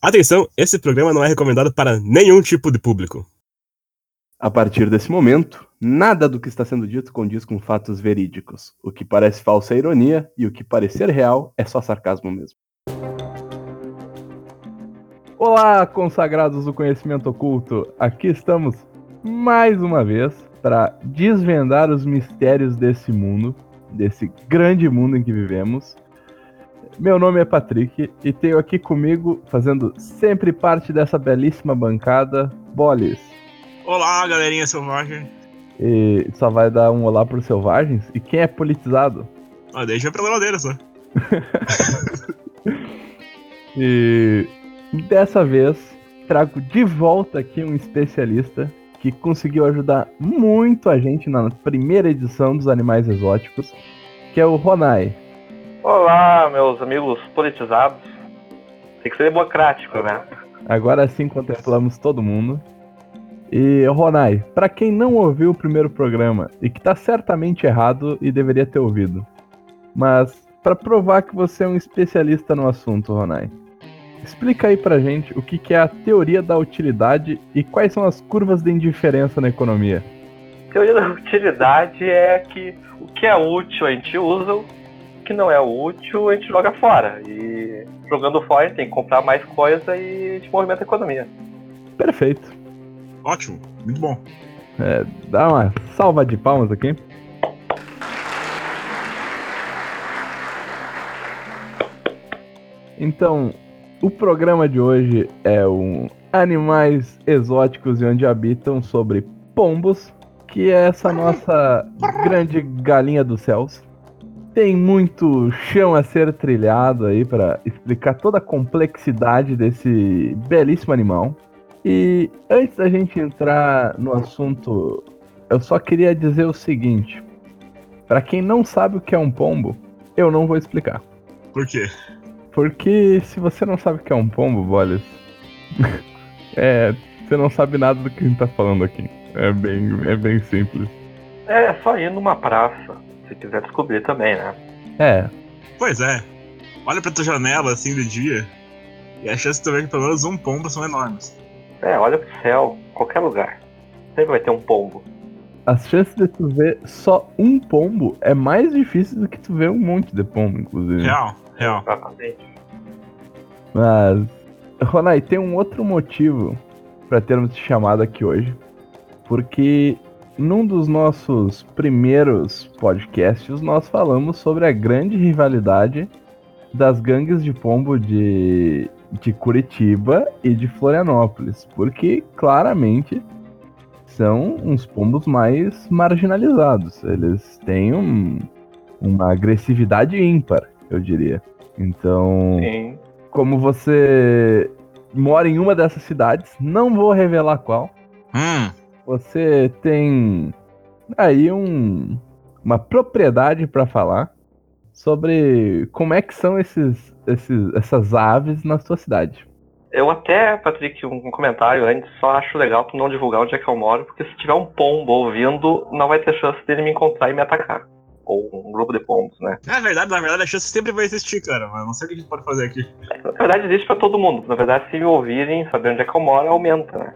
Atenção, esse programa não é recomendado para nenhum tipo de público. A partir desse momento, nada do que está sendo dito condiz com fatos verídicos. O que parece falsa é ironia e o que parecer real é só sarcasmo mesmo. Olá, consagrados do conhecimento oculto! Aqui estamos mais uma vez para desvendar os mistérios desse mundo, desse grande mundo em que vivemos. Meu nome é Patrick e tenho aqui comigo, fazendo sempre parte dessa belíssima bancada, Bolis. Olá, galerinha selvagem. E só vai dar um olá pros selvagens? E quem é politizado? Ah, deixa problema deles, né? e dessa vez trago de volta aqui um especialista que conseguiu ajudar muito a gente na primeira edição dos Animais Exóticos, que é o Ronai. Olá, meus amigos politizados. Tem que ser democrático, né? Agora sim contemplamos todo mundo. E Ronai, para quem não ouviu o primeiro programa e que tá certamente errado e deveria ter ouvido, mas para provar que você é um especialista no assunto, Ronai, explica aí pra gente o que, que é a teoria da utilidade e quais são as curvas de indiferença na economia. Teoria da utilidade é que o que é útil a gente usa, que não é útil a gente joga fora. E jogando fora a gente tem que comprar mais coisa e a gente movimenta a economia. Perfeito. Ótimo, muito bom. É, dá uma salva de palmas aqui. Então, o programa de hoje é um Animais Exóticos e Onde Habitam sobre pombos, que é essa nossa grande galinha dos céus. Tem muito chão a ser trilhado aí para explicar toda a complexidade desse belíssimo animal. E antes da gente entrar no assunto, eu só queria dizer o seguinte: para quem não sabe o que é um pombo, eu não vou explicar. Por quê? Porque se você não sabe o que é um pombo, Bolis, é, você não sabe nada do que a gente tá falando aqui. É bem, é bem simples. É só ir numa praça, se quiser descobrir também, né? É. Pois é. Olha pra tua janela assim de dia. E a chance de tu ver que pelo menos um pombo são enormes. É, olha pro céu, qualquer lugar. Sempre vai ter um pombo. As chances de tu ver só um pombo é mais difícil do que tu ver um monte de pombo, inclusive. Real, real. Exatamente. Mas, Ronai, tem um outro motivo para termos te chamado aqui hoje. Porque num dos nossos primeiros podcasts, nós falamos sobre a grande rivalidade das gangues de pombo de de Curitiba e de Florianópolis, porque claramente são uns pombos mais marginalizados. Eles têm um, uma agressividade ímpar, eu diria. Então, Sim. como você mora em uma dessas cidades, não vou revelar qual. Hum, Você tem aí um, uma propriedade para falar sobre como é que são esses, esses, essas aves na sua cidade. Eu até, Patrick, um comentário antes, só acho legal tu não divulgar onde é que eu moro, porque se tiver um pombo ouvindo, não vai ter chance dele me encontrar e me atacar. Ou um grupo de pombos, né? na verdade, na verdade, a chance sempre vai existir, cara. Mas não sei o que a gente pode fazer aqui. Na verdade, existe pra todo mundo. Na verdade, se me ouvirem, saber onde é que eu moro, aumenta, né?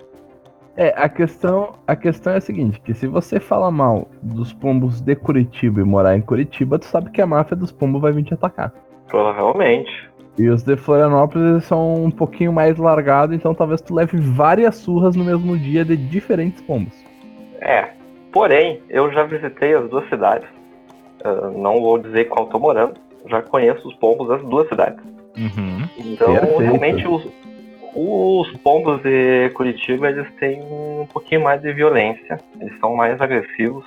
É, a questão, a questão é a seguinte, que se você fala mal dos pombos de Curitiba e morar em Curitiba, tu sabe que a máfia dos pombos vai vir te atacar. Provavelmente. E os de Florianópolis são um pouquinho mais largados, então talvez tu leve várias surras no mesmo dia de diferentes pombos. É. Porém, eu já visitei as duas cidades. Ah, não vou dizer qual tô morando. Já conheço os pombos das duas cidades. Uhum. Então, Perfeito. realmente, os, os pombos de Curitiba, eles têm um pouquinho mais de violência. Eles são mais agressivos.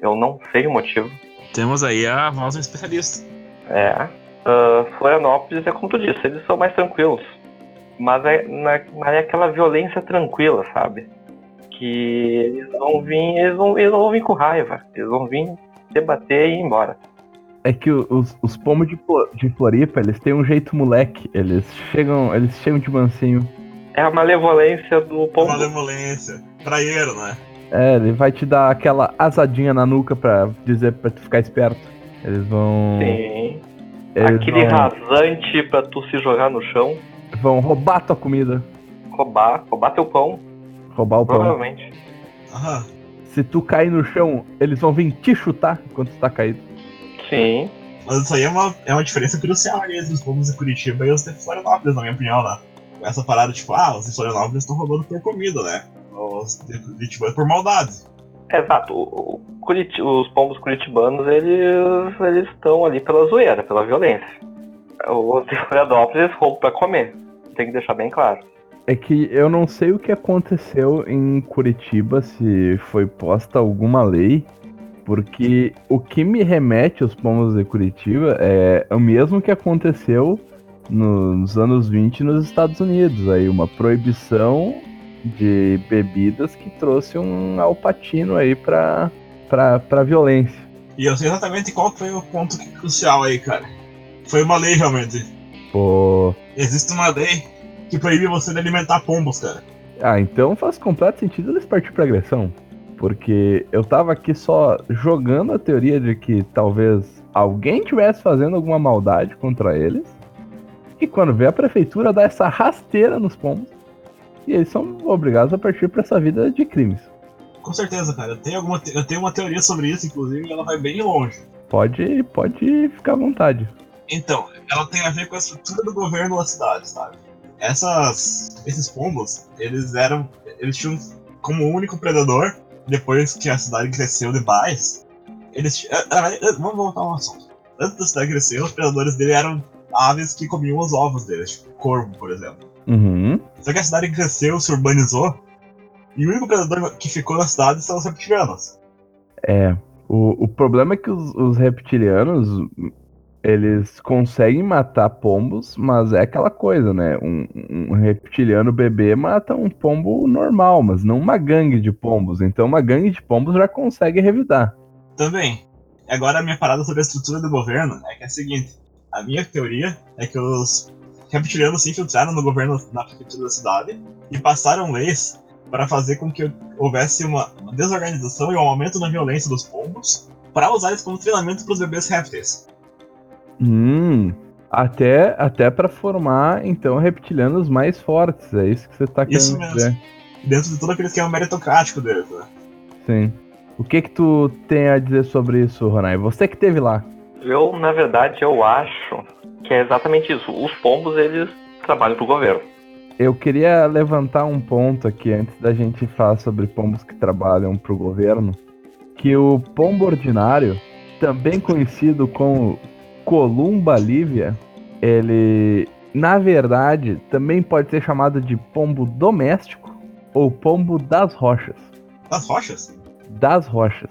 Eu não sei o motivo. Temos aí a voz um especialista. É. Ah, Florianópolis é como tu disse, eles são mais tranquilos. Mas é, na- mas é aquela violência tranquila, sabe? Que eles vão vir, eles vão, eles vão vir com raiva. Eles vão vir debater e ir embora. É que os, os pombos de, de Floripa, eles têm um jeito moleque. Eles chegam, eles chegam de mansinho. É a malevolência do pombo. Malemolência. Praieiro, né? É, ele vai te dar aquela asadinha na nuca pra dizer pra tu ficar esperto. Eles vão. Sim. Eles Aquele vão- rasante pra tu se jogar no chão. Vão roubar tua comida, Roubar, roubar teu pão, roubar o pão. provavelmente. Aham. Se tu cair no chão, eles vão vir te chutar enquanto tu tá caído. Sim. Mas isso aí é uma, é uma diferença crucial entre os povos de Curitiba e os de Florianópolis, na minha opinião, né? Essa parada, tipo, ah, os de Florianópolis estão roubando por comida, né? Os de Curitiba é por maldade. Exato. O- os pombos curitibanos, eles eles estão ali pela zoeira, pela violência. Os de Florianópolis eles roubam pra comer. Tem que deixar bem claro. É que eu não sei o que aconteceu em Curitiba, se foi posta alguma lei, porque o que me remete aos pombos de Curitiba é o mesmo que aconteceu nos anos 20 nos Estados Unidos. Aí uma proibição de bebidas que trouxe um alpatino aí pra, pra, pra violência. E eu sei exatamente qual foi o ponto crucial aí, cara. Foi uma lei, realmente. Pô. Existe uma lei que proíbe você de alimentar pombos, cara. Ah, então faz completo sentido eles partir pra agressão. Porque eu tava aqui só jogando a teoria de que talvez alguém estivesse fazendo alguma maldade contra eles. E quando vê a prefeitura dá essa rasteira nos pombos. E eles são obrigados a partir pra essa vida de crimes. Com certeza, cara. Eu tenho, alguma te- eu tenho uma teoria sobre isso, inclusive, e ela vai bem longe. Pode, pode ficar à vontade. Então, ela tem a ver com a estrutura do governo da cidade, sabe? Essas, esses pombos, eles eram, eles tinham como único predador, depois que a cidade cresceu demais, eles, ah, ah, vamos voltar ao assunto. Antes da cidade crescer, os predadores dele eram aves que comiam os ovos deles, tipo corvo, por exemplo. Uhum. Só que a cidade cresceu, se urbanizou, e o único predador que ficou na cidade são os reptilianos. É. O, o problema é que os, os reptilianos, eles conseguem matar pombos, mas é aquela coisa, né? Um, um reptiliano bebê mata um pombo normal, mas não uma gangue de pombos. Então uma gangue de pombos já consegue revidar. Também. Agora a minha parada sobre a estrutura do governo é que é a seguinte. A minha teoria é que os reptilianos se infiltraram no governo na prefeitura da cidade e passaram leis para fazer com que houvesse uma, desorganização e um aumento na violência dos pombos para usar isso como treinamento para os bebês répteis. Hum. Até, até para formar, então, reptilianos mais fortes. É isso que você tá querendo Isso mesmo. dizer. Dentro de todo aquele esquema meritocrático deles, né? Sim. O que que tu tem a dizer sobre isso, Ronai? Você que teve lá. Eu, na verdade, eu acho que é exatamente isso. Os pombos, eles trabalham pro governo. Eu queria levantar um ponto aqui antes da gente falar sobre pombos que trabalham para o governo, que o pombo ordinário, também conhecido como Columba lívia, ele, na verdade, também pode ser chamado de pombo doméstico ou pombo das rochas. Das rochas? Das rochas.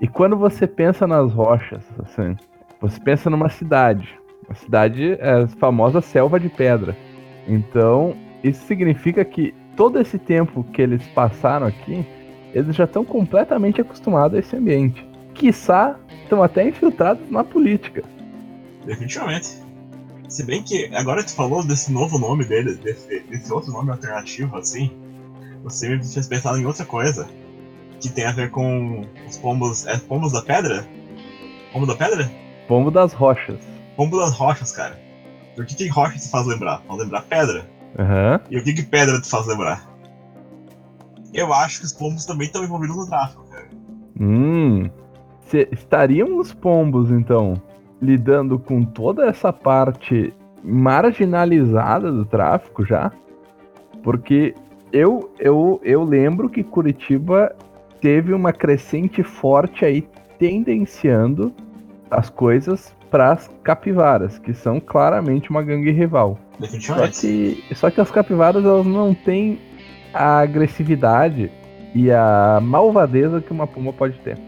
E quando você pensa nas rochas, assim, você pensa numa cidade. A cidade é a famosa selva de pedra. Então, isso significa que todo esse tempo que eles passaram aqui, eles já estão completamente acostumados a esse ambiente. Quiçá, estão até infiltrados na política. Definitivamente. Se bem que agora tu falou desse novo nome dele, desse, desse outro nome alternativo, assim, você me fez pensar em outra coisa. Que tem a ver com os pombos. É pombos da pedra? Pombo da pedra? Pombo das rochas. Pombo das rochas, cara. Por que, que rocha te faz lembrar? Faz lembrar pedra. Aham. E o que, que pedra te faz lembrar? Eu acho que os pombos também estão envolvidos no tráfico, cara. Hum. Estariam os pombos, então, lidando com toda essa parte marginalizada do tráfico já? Porque eu, eu, eu lembro que Curitiba teve uma crescente forte aí tendenciando as coisas para as capivaras, que são claramente uma gangue rival. Só que, só que as capivaras elas não têm a agressividade e a malvadeza que uma puma pode ter.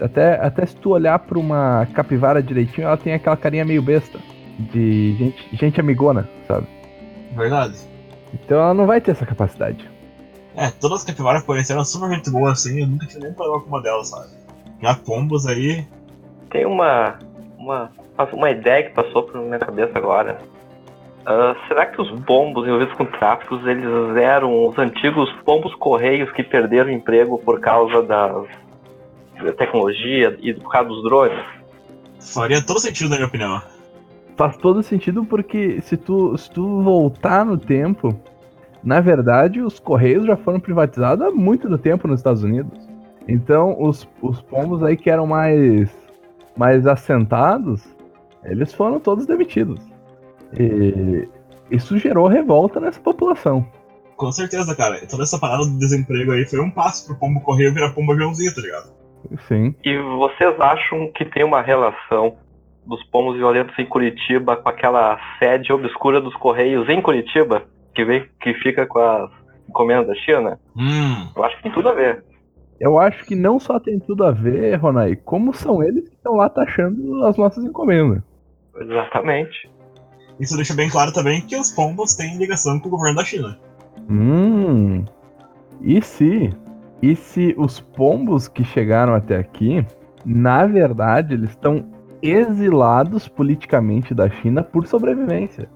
Até, até se tu olhar pra uma capivara direitinho, ela tem aquela carinha meio besta. De gente, gente amigona, sabe? Verdade. Então ela não vai ter essa capacidade. É, todas as capivaras pareceram super gente boa assim, eu nunca tive nem problema com uma delas, sabe? Já pombos aí. Tem uma, uma, uma ideia que passou por minha cabeça agora. Ah, será que os pombos envolvidos com tráficos, eles eram os antigos pombos correios que perderam emprego por causa das, da tecnologia e por causa dos drones? Faria todo sentido na minha opinião. faz todo sentido porque se tu, se tu voltar no tempo, na verdade os Correios já foram privatizados há muito do tempo nos Estados Unidos. Então os, os pombos aí que eram mais, mais assentados, eles foram todos demitidos. E isso gerou revolta nessa população. Com certeza, cara. Toda essa parada do desemprego aí foi um passo pro pombo correio virar pombo aviãozinho, tá ligado? Sim. E vocês acham que tem uma relação dos pombos violentos em Curitiba com aquela sede obscura dos Correios em Curitiba, que, vem, que fica com as encomendas da China? Hum. Eu acho que tem tudo a ver. Eu acho que não só tem tudo a ver, Ronai, como são eles que estão lá taxando as nossas encomendas. Exatamente. Isso deixa bem claro também que os pombos têm ligação com o governo da China. Hum. E se? E se os pombos que chegaram até aqui, na verdade, eles estão exilados politicamente da China por sobrevivência?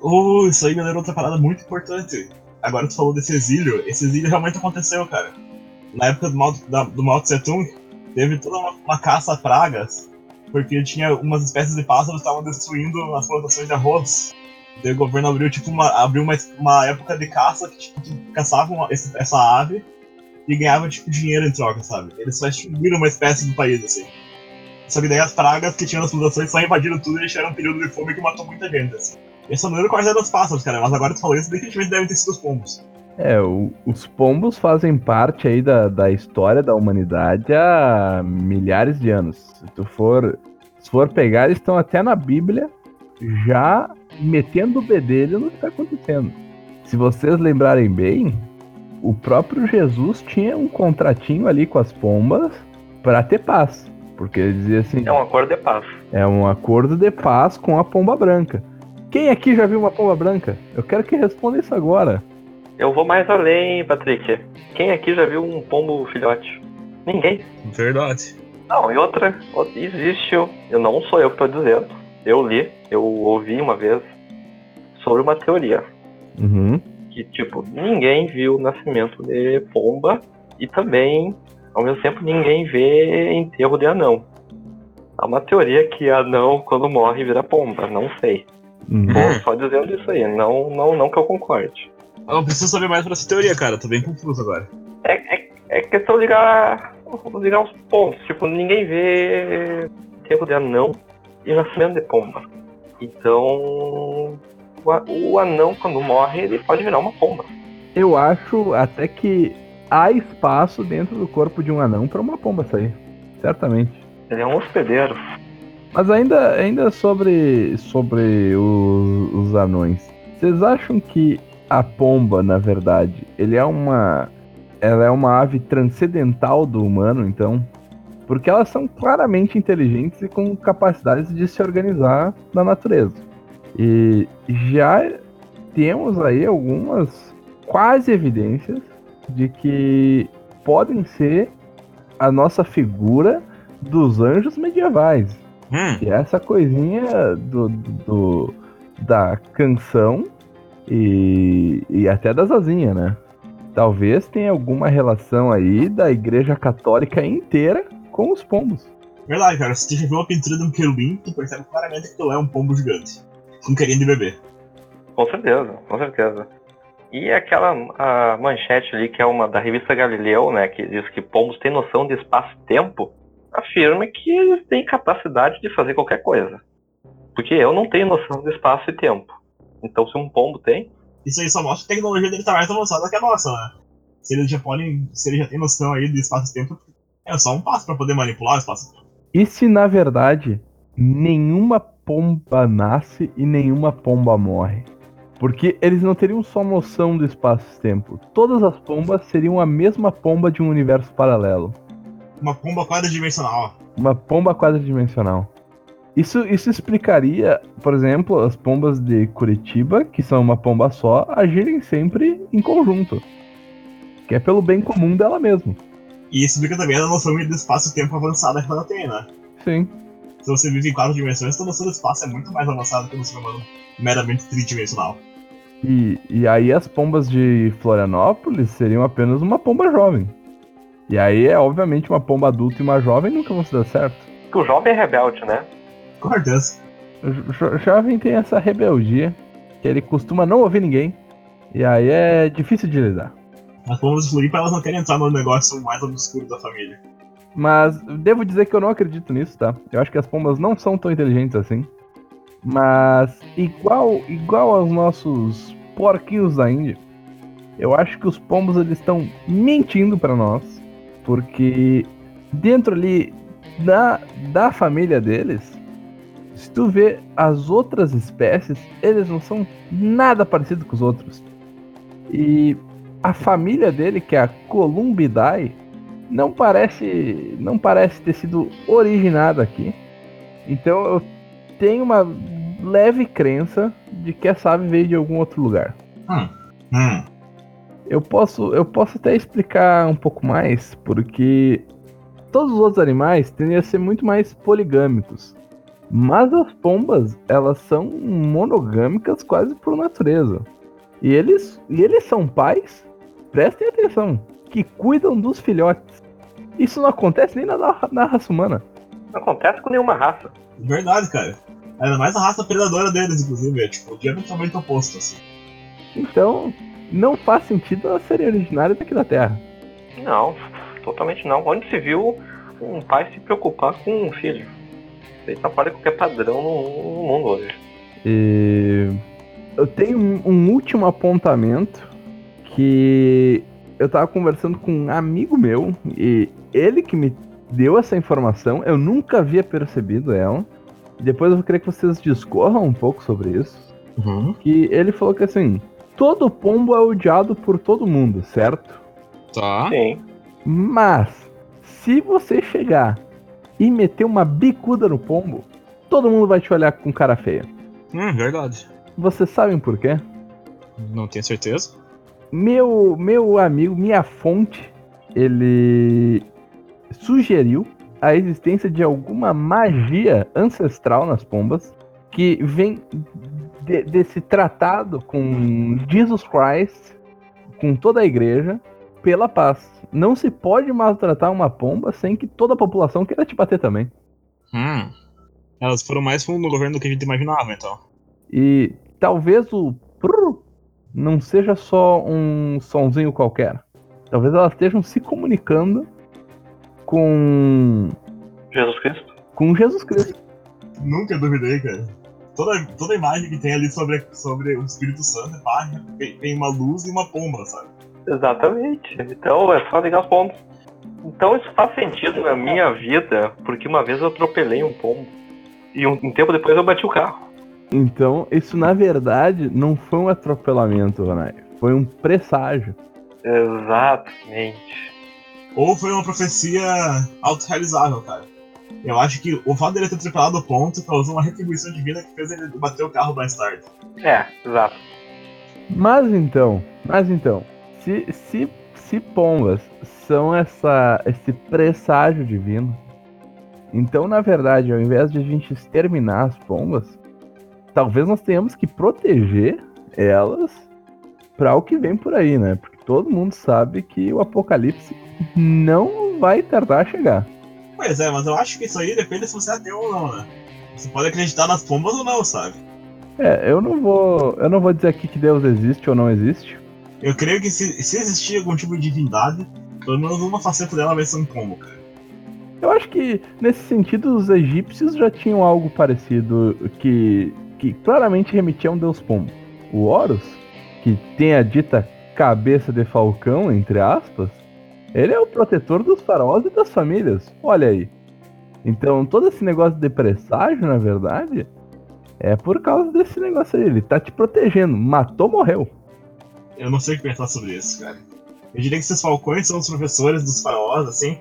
Oh, isso aí me lembra outra parada muito importante. Agora tu falou desse exílio, esse exílio realmente aconteceu, cara. Na época do Mao, da, do Mao Tse Tung, teve toda uma, uma caça a pragas, porque tinha umas espécies de pássaros que estavam destruindo as plantações de arroz. O governo abriu tipo uma, abriu uma, uma época de caça que, tipo, que caçavam essa ave e ganhavam tipo dinheiro em troca, sabe? Eles só extinguiram uma espécie do país, assim. Só que daí as pragas que tinham nas plantações só invadiram tudo e deixaram um período de fome que matou muita gente, assim. Eu só não lembro quais eram os pássaros, cara, mas agora tu falou isso, definitivamente devem ter sido os pombos. É, o- os pombos fazem parte aí da, da história da humanidade há milhares de anos. Se tu for, se for pegar, eles estão até na Bíblia já metendo o bedelho no que está acontecendo. Se vocês lembrarem bem, o próprio Jesus tinha um contratinho ali com as pombas para ter paz. Porque ele dizia assim: É um acordo de paz. é um acordo de paz com a pomba branca. Quem aqui já viu uma pomba branca? Eu quero que responda isso agora. Eu vou mais além, Patrick. Quem aqui já viu um pombo filhote? Ninguém. Verdade. Não, e outra, outra- existe, eu não sou eu que estou dizendo. Eu li, eu ouvi uma vez sobre uma teoria Uhum. Que, tipo, ninguém viu o nascimento de pomba e também, ao mesmo tempo, ninguém vê enterro de anão. Há uma teoria que anão, quando morre, vira pomba, não sei. Uhum. Tô só dizendo isso aí, não, não, não que eu concorde. Eu preciso saber mais pra essa teoria, cara. Tô bem confuso agora. É, é, é questão de ligar, ligar os pontos. Tipo, ninguém vê tempo de anão e nascimento de pomba. Então, o, anão, quando morre, ele pode virar uma pomba. Eu acho até que há espaço dentro do corpo de um anão para uma pomba sair. Certamente. Ele é um hospedeiro. Mas ainda, ainda sobre, sobre o- os anões. Vocês acham que a pomba, na verdade, ele é uma. Ela é uma ave transcendental do humano, então? Porque elas são claramente inteligentes e com capacidades de se organizar na natureza. E já temos aí algumas quase evidências de que podem ser a nossa figura dos anjos medievais. Hum. Que é essa coisinha do, do- da canção e, e até das asinhas, né? Talvez tenha alguma relação aí da igreja católica inteira com os pombos. Verdade, cara. Se tu já viu uma pintura de um querubim, tu percebe claramente que tu é um pombo gigante. Com carinha de bebê. Com certeza, com certeza. E aquela a manchete ali, que é uma da revista Galileu, né, que diz que pombos têm noção de espaço e tempo, afirma que eles têm capacidade de fazer qualquer coisa. Porque eu não tenho noção de espaço e tempo. Então, se um pombo tem, Isso aí só mostra que a tecnologia dele tá mais avançada que a nossa, né? Se eles já podem. Se eles já têm noção aí de espaço e tempo, é só um passo pra poder manipular o espaço e tempo. E se na verdade nenhuma pomba nasce e nenhuma pomba morre? Porque eles não teriam só noção do espaço-tempo. Todas as pombas seriam a mesma pomba de um universo paralelo. Uma pomba quadridimensional. Uma pomba quadridimensional. Isso, isso explicaria, por exemplo, as pombas de Curitiba, que são uma pomba só, agirem sempre em conjunto. Que é pelo bem comum dela mesma. E isso explica também a noção de espaço e tempo avançada que ela tem, né? Sim. Se você vive em quatro dimensões, a noção do espaço é muito mais avançada que no ser humano meramente tridimensional. E, e aí as pombas de Florianópolis seriam apenas uma pomba jovem. E aí é obviamente uma pomba adulta e uma jovem nunca vão se dar certo. que o jovem é rebelde, né? Com certeza. o jo- jovem tem essa rebeldia, que ele costuma não ouvir ninguém, e aí é difícil de lidar. As pombas de Floripa, elas não querem entrar no negócio mais obscuro da família. Mas devo dizer que eu não acredito nisso, tá? Eu acho que as pombas não são tão inteligentes assim. Mas igual, igual aos nossos porquinhos da Índia, eu acho que os pombos eles estão mentindo pra nós, porque dentro ali da, da família deles, se tu vê as outras espécies, eles não são nada parecidos com os outros. E a família dele, que é a Columbidae, não parece não parece ter sido originada aqui. Então eu tenho uma leve crença de que essa ave veio de algum outro lugar. Hum. Eu posso eu posso até explicar um pouco mais, porque todos os outros animais tendem a ser muito mais poligâmicos. Mas as pombas, elas são monogâmicas quase por natureza. E eles, e eles são pais, prestem atenção, que cuidam dos filhotes. Isso não acontece nem na, na raça humana. Não acontece com nenhuma raça. Verdade, cara. Ainda mais a raça predadora deles, inclusive. É tipo, diametralmente oposto, assim. Então, não faz sentido elas serem originárias daqui da Terra. Não, totalmente não. Onde se viu um pai se preocupar com um filho? Isso de qualquer padrão no, no mundo hoje. E eu tenho um, um último apontamento que eu tava conversando com um amigo meu e ele que me deu essa informação, eu nunca havia percebido ela. Depois eu queria que vocês discorram um pouco sobre isso. Uhum. Que ele falou que assim, todo pombo é odiado por todo mundo, certo? Tá. Sim. Mas se você chegar e meter uma bicuda no pombo, todo mundo vai te olhar com cara feia. Hum, verdade. Vocês sabem por quê? Não tenho certeza. Meu, meu amigo, minha fonte, ele sugeriu a existência de alguma magia ancestral nas pombas que vem de- desse tratado com Jesus Christ, com toda a igreja, pela paz. Não se pode maltratar uma pomba sem que toda a população queira te bater também. Hum. Elas foram mais fundo no governo do que a gente imaginava, então. E talvez o não seja só um sonzinho qualquer. Talvez elas estejam se comunicando com, Jesus Cristo? com Jesus Cristo. Nunca duvidei, cara. Toda, toda imagem que tem ali sobre, sobre o Espírito Santo é página, tem, tem uma luz e uma pomba, sabe? Exatamente. Então é só ligar os pombos. Então isso faz sentido na minha vida, porque uma vez eu atropelei um pombo. E um, um tempo depois eu bati o carro. Então, isso na verdade não foi um atropelamento, Ronai. Foi um presságio. Exatamente. Ou foi uma profecia autorrealizável, cara. Eu acho que o fato dele ter tripulado o ponto causou uma retribuição divina que fez ele bater o carro mais tarde. É, exato. Mas então, mas então, se, se, se pombas são essa, esse presságio divino, então na verdade, ao invés de a gente exterminar as pombas, talvez nós tenhamos que proteger elas para o que vem por aí, né? Porque todo mundo sabe que o apocalipse não vai tardar a chegar. Pois é, mas eu acho que isso aí depende se você é ateu ou não, né? Você pode acreditar nas pombas ou não, sabe? É, eu não vou, eu não vou dizer aqui que Deus existe ou não existe. Eu creio que se, se existir algum tipo de divindade, pelo menos uma faceta dela vai ser um pombo, cara. Eu acho que nesse sentido os egípcios já tinham algo parecido que, que claramente remetia a um deus pombo. O Horus, que tem a dita cabeça de falcão, entre aspas, ele é o protetor dos faraós e das famílias. Olha aí. Então todo esse negócio de presságio, na verdade, é por causa desse negócio aí. Ele tá te protegendo. Matou, morreu. Eu não sei o que pensar sobre isso, cara. Eu diria que esses falcões são os professores dos faraós, assim.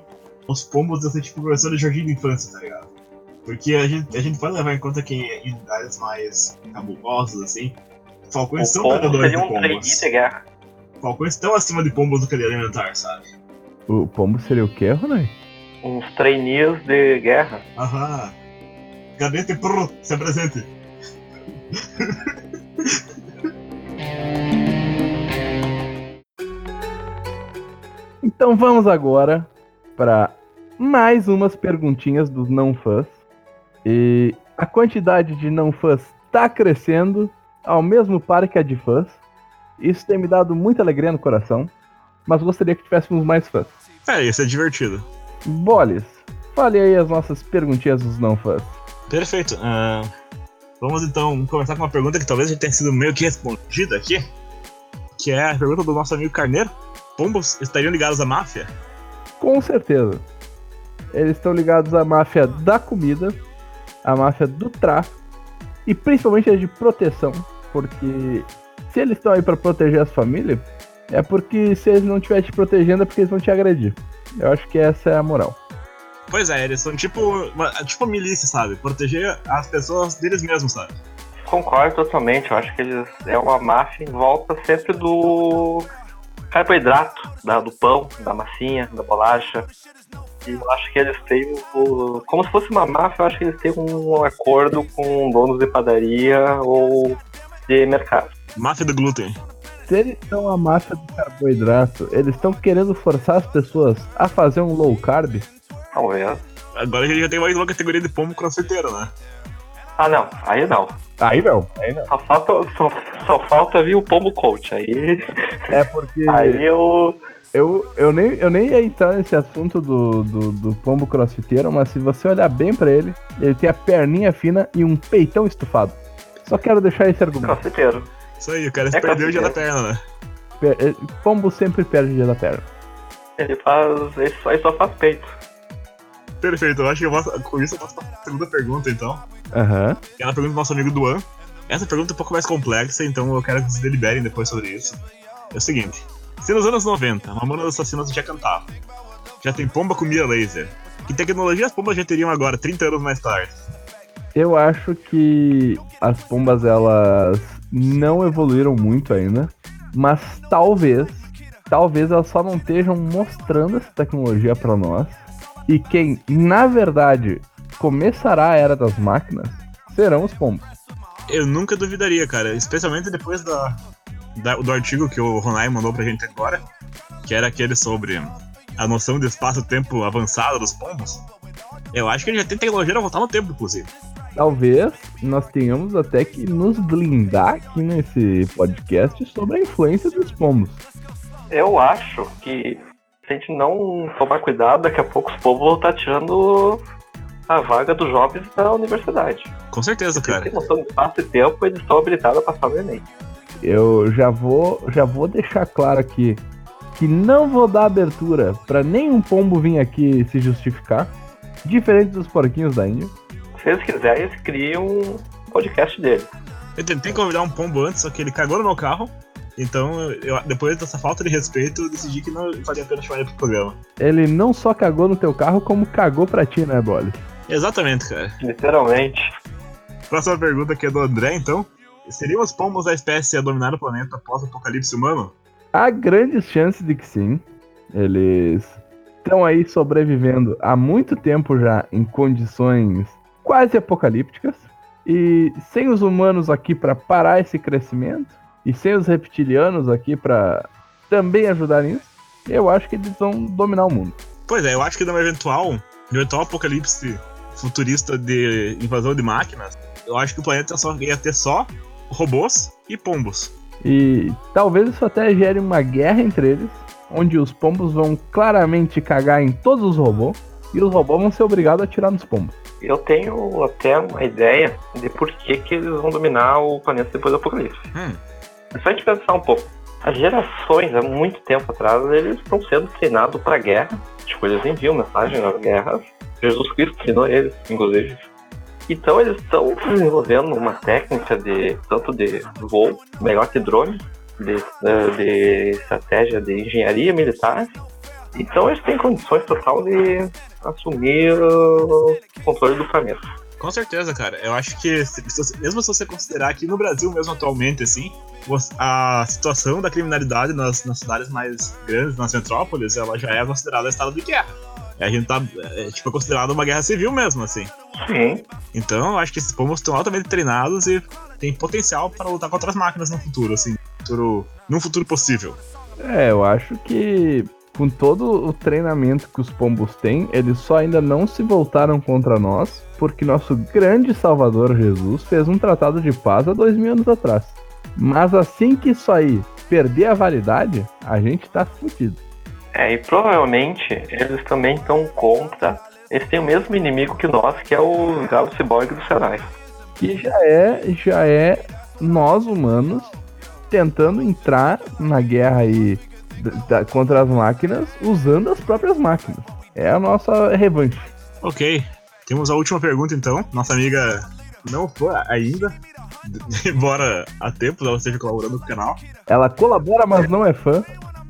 Os pombos devem ser tipo professores de jardim de infância, tá ligado? Porque a gente, a gente pode levar em conta que em lugares mais cabulosas, assim, falcões O são predadores de um pombos. guerra. Falcões estão acima de pombos do que ele alimentar, sabe? O pombo seria o quê, Ronai? Uns trainees de guerra. Aham. Gabete, prrr, se apresente. Então vamos agora para mais umas perguntinhas dos não fãs. E a quantidade de não fãs tá crescendo ao mesmo par que a de fãs. Isso tem me dado muita alegria no coração, mas gostaria que tivéssemos mais fãs. É, isso é divertido. Boles, fale aí as nossas perguntinhas dos não fãs. Perfeito. ah, vamos então começar com uma pergunta que talvez já tenha sido meio que respondida aqui. Que é a pergunta do nosso amigo Carneiro. Pombos estariam ligados à máfia? Com certeza. Eles estão ligados à máfia da comida, à máfia do tráfico e principalmente a de proteção, porque se eles estão aí pra proteger as famílias, é porque se eles não estiverem te protegendo é porque eles vão te agredir. Eu acho que essa é a moral. Pois é, eles são tipo, uma- tipo milícia, sabe? Proteger as pessoas deles mesmos, sabe? Concordo totalmente, eu acho que eles é uma máfia em volta sempre do carboidrato, da, do pão, da massinha, da bolacha. Eu acho que eles têm o, como se fosse uma máfia, eu acho que eles têm um acordo com donos de padaria ou de mercado. Máfia do glúten. Se eles são a máfia do carboidrato, eles estão querendo forçar as pessoas a fazer um low carb. Talvez. Agora a gente já tem mais uma categoria de pombo crossfiteiro, né? Ah não, aí não. Aí não, aí não. Só falta, só, só falta vir o pombo coach. Aí, É porque aí eu. Eu, eu, nem, eu nem ia entrar nesse assunto do, do, do pombo crossfiteiro, mas se você olhar bem pra ele, ele tem a perninha fina e um peitão estufado. Só quero deixar esse argumento. Crossfiteiro. Isso aí, o cara se É perdeu o dia da perna, né? Pe- eh, Pombo sempre perde o dia da perna. Ele faz. Ele só, ele só faz peito. Perfeito, eu acho que eu posso, com isso eu posso para a segunda pergunta, então. Aham. Que é uma pergunta do nosso amigo Duan. Essa pergunta é um pouco mais complexa, então eu quero que vocês deliberem depois sobre isso. É o seguinte: se nos anos 90 Mamonas Assassinas já cantava, já tem pomba com mira laser, que tecnologia as pombas já teriam agora, 30 anos mais tarde? Eu acho que as pombas elas não evoluíram muito ainda, mas talvez, talvez elas só não estejam mostrando essa tecnologia pra nós. E quem, na verdade, começará a era das máquinas serão os pombos. Eu nunca duvidaria, cara, especialmente depois da, da- do artigo que o Ronai mandou pra gente agora, que era aquele sobre a noção de espaço-tempo avançada dos pombos. Eu acho que ele já tem tecnologia pra voltar no tempo, inclusive. Talvez nós tenhamos até que nos blindar aqui nesse podcast sobre a influência dos pombos. Eu acho que se a gente não tomar cuidado, daqui a pouco os povos vão estar tirando a vaga dos jovens da universidade. Com certeza, Eles cara. têm noção de espaço e tempo, eles estão habilitados a passar o Enem. Eu já vou, já vou deixar claro aqui que não vou dar abertura pra nenhum pombo vir aqui se justificar, diferente dos porquinhos da Índia. Se eles quiserem, eles criam um podcast deles. Eu tentei convidar um pombo antes, só que ele cagou no meu carro. Então, eu- depois dessa falta de respeito, eu decidi que não valia a pena chamar ele pro programa. Ele não só cagou no teu carro, como cagou pra ti, né, Broly? Exatamente, cara. Literalmente. Próxima pergunta que é do André, então. Seriam os pombos a espécie a dominar o planeta após o apocalipse humano? Há grandes chances de que sim. Eles estão aí sobrevivendo há muito tempo já em condições quase apocalípticas. E sem os humanos aqui pra parar esse crescimento, e sem os reptilianos aqui pra também ajudar nisso, eu acho que eles vão dominar o mundo. Pois é, eu acho que no eventual, no eventual apocalipse futurista de invasão de máquinas, eu acho que o planeta só ia ter só robôs e pombos. E talvez isso até gere uma guerra entre eles, onde os pombos vão claramente cagar em todos os robôs, e os robôs vão ser obrigados a atirar nos pombos. Eu tenho até uma ideia de por que, que eles vão dominar o planeta depois do apocalipse. Hum, É só a gente pensar um pouco. As gerações, há muito tempo atrás, eles estão sendo treinados para guerra. Tipo, eles enviam mensagem nas guerras. Jesus Cristo treinou eles, inclusive. Então eles estão desenvolvendo uma técnica de tanto de voo, melhor que drone, de, eh, de estratégia de engenharia militar. Então eles têm condições total de assumir o controle do planeta. com certeza, cara. Eu acho que, mesmo se você considerar que no Brasil, mesmo atualmente, assim, a situação da criminalidade nas, nas cidades mais grandes, nas metrópoles, ela já é considerada estado de guerra. A gente tá, é, tipo, é considerado uma guerra civil mesmo, assim. Sim, Então, eu acho que esses pombos estão altamente treinados e têm potencial para lutar contra as máquinas no futuro, assim, futuro, num futuro possível. É, eu acho que com todo o treinamento que os pombos têm, eles só ainda não se voltaram contra nós, porque nosso grande Salvador Jesus fez um tratado de paz há dois mil anos atrás. Mas assim que isso aí perder a validade, a gente tá fudido. É, e provavelmente eles também estão contra. Eles têm o mesmo inimigo que nós, que é o Galo Cyborg do Senai. Que já é, já é nós humanos tentando entrar na guerra aí da- contra as máquinas usando as próprias máquinas. É a nossa revanche. Ok. Temos a última pergunta então. Nossa amiga não foi ainda. Embora há tempo ela esteja colaborando com o canal. Ela colabora, mas não é fã,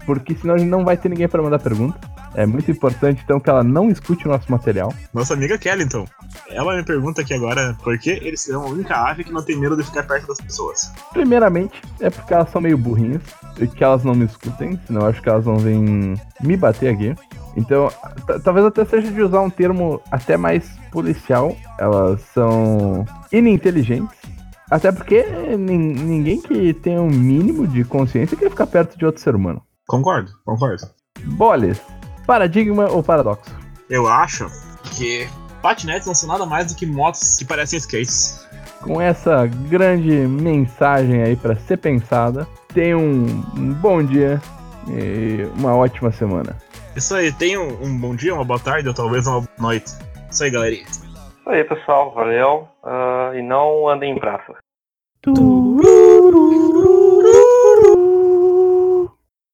porque senão a gente não vai ter ninguém para mandar pergunta. É muito importante então que ela não escute o nosso material. Nossa amiga Kelly, então. Ela me pergunta aqui agora por que eles são a única ave que não tem medo de ficar perto das pessoas. Primeiramente, é porque elas são meio burrinhas e que elas não me escutem, senão eu acho que elas vão vir me bater aqui. Então, talvez até seja de usar um termo até mais policial. Elas são ininteligentes. Até porque nin- ninguém que tenha um mínimo de consciência quer ficar perto de outro ser humano. Concordo, concordo. Boles, paradigma ou paradoxo? Eu acho que patinetes não são nada mais do que motos que parecem skates. Com essa grande mensagem aí para ser pensada, tenha um, bom dia e uma ótima semana. Isso aí, tenha um, bom dia, uma boa tarde ou talvez uma boa noite. Isso aí, galerinha. Isso aí, pessoal. Valeu. ah, e não andem em praça. Tururu.